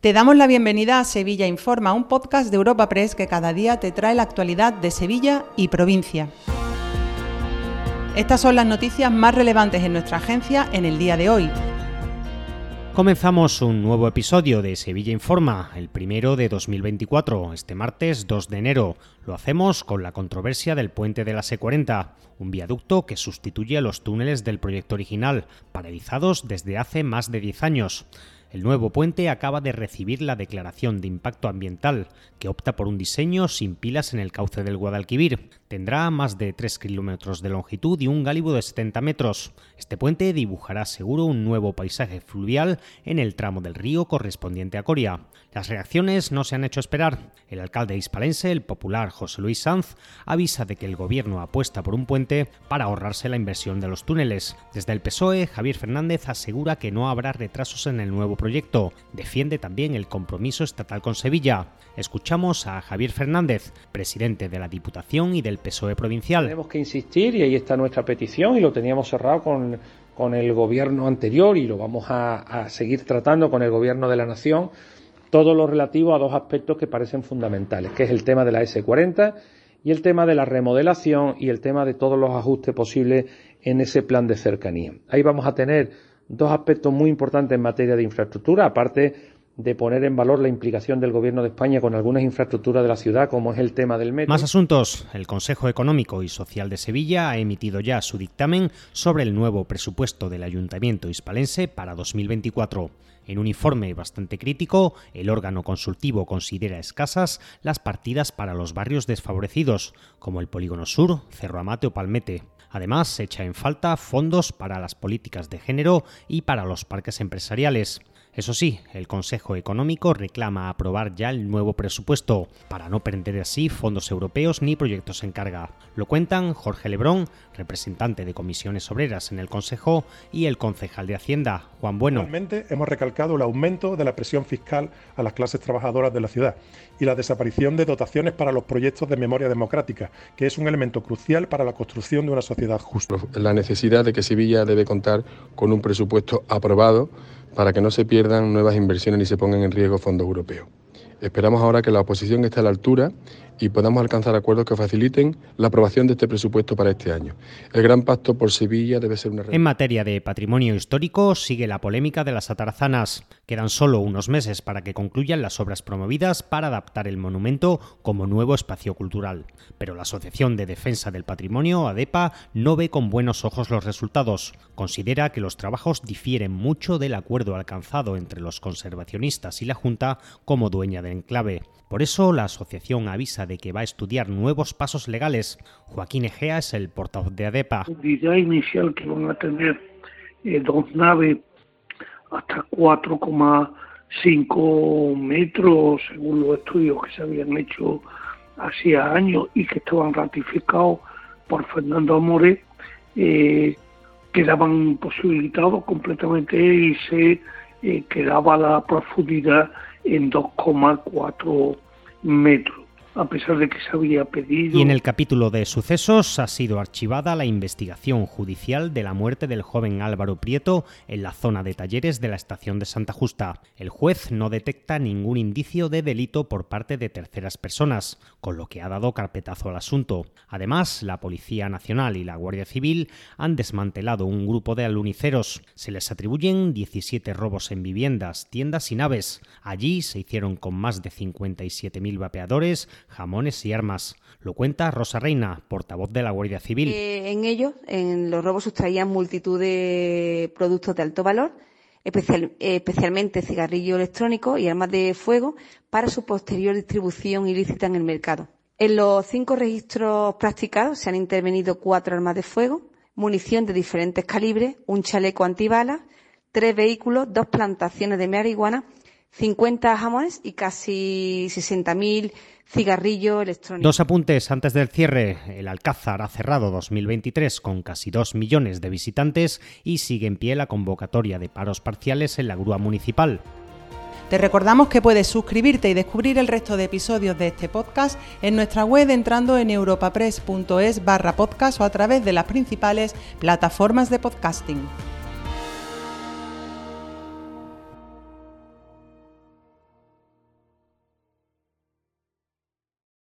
Te damos la bienvenida a Sevilla Informa, un podcast de Europa Press que cada día te trae la actualidad de Sevilla y provincia. Estas son las noticias más relevantes en nuestra agencia en el día de hoy. Comenzamos un nuevo episodio de Sevilla Informa, el primero de 2024, este martes 2 de enero. Lo hacemos con la controversia del puente de la C40, un viaducto que sustituye a los túneles del proyecto original, paralizados desde hace más de 10 años. El nuevo puente acaba de recibir la declaración de impacto ambiental, que opta por un diseño sin pilas en el cauce del Guadalquivir. Tendrá más de 3 kilómetros de longitud y un gálibo de 70 metros. Este puente dibujará seguro un nuevo paisaje fluvial en el tramo del río correspondiente a Coria. Las reacciones no se han hecho esperar. El alcalde hispalense, el popular José Luis Sanz, avisa de que el gobierno apuesta por un puente para ahorrarse la inversión de los túneles. Desde el PSOE, Javier Fernández asegura que no habrá retrasos en el nuevo proyecto. Defiende también el compromiso estatal con Sevilla. Escuchamos a Javier Fernández, presidente de la Diputación y del PSOE provincial. Tenemos que insistir y ahí está nuestra petición y lo teníamos cerrado con, con el gobierno anterior y lo vamos a, a seguir tratando con el gobierno de la Nación. Todo lo relativo a dos aspectos que parecen fundamentales, que es el tema de la S40 y el tema de la remodelación y el tema de todos los ajustes posibles en ese plan de cercanía. Ahí vamos a tener dos aspectos muy importantes en materia de infraestructura, aparte de poner en valor la implicación del Gobierno de España con algunas infraestructuras de la ciudad, como es el tema del metro. Más asuntos. El Consejo Económico y Social de Sevilla ha emitido ya su dictamen sobre el nuevo presupuesto del Ayuntamiento hispalense para 2024. En un informe bastante crítico, el órgano consultivo considera escasas las partidas para los barrios desfavorecidos, como el Polígono Sur, Cerro Amate o Palmete. Además, se echa en falta fondos para las políticas de género y para los parques empresariales. Eso sí, el Consejo Económico reclama aprobar ya el nuevo presupuesto, para no perder así fondos europeos ni proyectos en carga. Lo cuentan Jorge Lebrón, representante de comisiones obreras en el Consejo, y el concejal de Hacienda, Juan Bueno. Finalmente, hemos recalcado el aumento de la presión fiscal a las clases trabajadoras de la ciudad y la desaparición de dotaciones para los proyectos de memoria democrática, que es un elemento crucial para la construcción de una sociedad justa. La necesidad de que Sevilla debe contar con un presupuesto aprobado para que no se pierdan nuevas inversiones ni se pongan en riesgo fondos europeos. Esperamos ahora que la oposición esté a la altura y podamos alcanzar acuerdos que faciliten la aprobación de este presupuesto para este año. El Gran Pacto por Sevilla debe ser una... En materia de patrimonio histórico sigue la polémica de las atarazanas. Quedan solo unos meses para que concluyan las obras promovidas para adaptar el monumento como nuevo espacio cultural. Pero la Asociación de Defensa del Patrimonio, ADEPA, no ve con buenos ojos los resultados. Considera que los trabajos difieren mucho del acuerdo alcanzado entre los conservacionistas y la Junta como dueña del enclave. Por eso la asociación avisa de que va a estudiar nuevos pasos legales. Joaquín Egea es el portavoz de ADEPA. La idea inicial que van a tener eh, dos naves hasta 4,5 metros, según los estudios que se habían hecho hacía años y que estaban ratificados por Fernando Amore, eh, quedaban posibilitados completamente y se eh, quedaba la profundidad en 2,4 metros a pesar de que se había pedido. Y en el capítulo de sucesos ha sido archivada la investigación judicial de la muerte del joven Álvaro Prieto en la zona de talleres de la estación de Santa Justa. El juez no detecta ningún indicio de delito por parte de terceras personas, con lo que ha dado carpetazo al asunto. Además, la Policía Nacional y la Guardia Civil han desmantelado un grupo de aluniceros. Se les atribuyen 17 robos en viviendas, tiendas y naves. Allí se hicieron con más de 57.000 vapeadores, jamones y armas. Lo cuenta Rosa Reina, portavoz de la Guardia Civil. Eh, en ellos, en los robos sustraían multitud de productos de alto valor, especial, especialmente cigarrillos electrónicos y armas de fuego para su posterior distribución ilícita en el mercado. En los cinco registros practicados se han intervenido cuatro armas de fuego, munición de diferentes calibres, un chaleco antibalas, tres vehículos, dos plantaciones de marihuana 50 jamones y casi 60.000 cigarrillos electrónicos. Dos apuntes antes del cierre. El Alcázar ha cerrado 2023 con casi 2 millones de visitantes y sigue en pie la convocatoria de paros parciales en la grúa municipal. Te recordamos que puedes suscribirte y descubrir el resto de episodios de este podcast en nuestra web entrando en europapress.es barra podcast o a través de las principales plataformas de podcasting.